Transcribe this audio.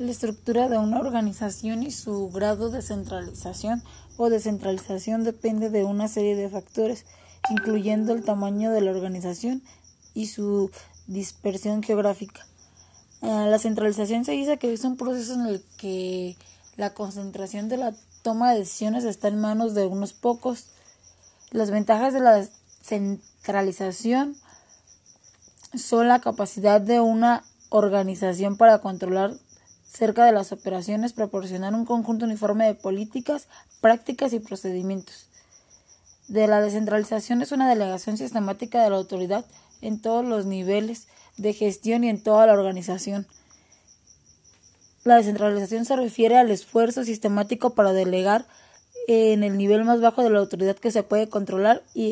La estructura de una organización y su grado de centralización o descentralización depende de una serie de factores, incluyendo el tamaño de la organización y su dispersión geográfica. Eh, la centralización se dice que es un proceso en el que la concentración de la toma de decisiones está en manos de unos pocos. Las ventajas de la centralización son la capacidad de una organización para controlar cerca de las operaciones, proporcionar un conjunto uniforme de políticas, prácticas y procedimientos. De la descentralización es una delegación sistemática de la autoridad en todos los niveles de gestión y en toda la organización. La descentralización se refiere al esfuerzo sistemático para delegar en el nivel más bajo de la autoridad que se puede controlar y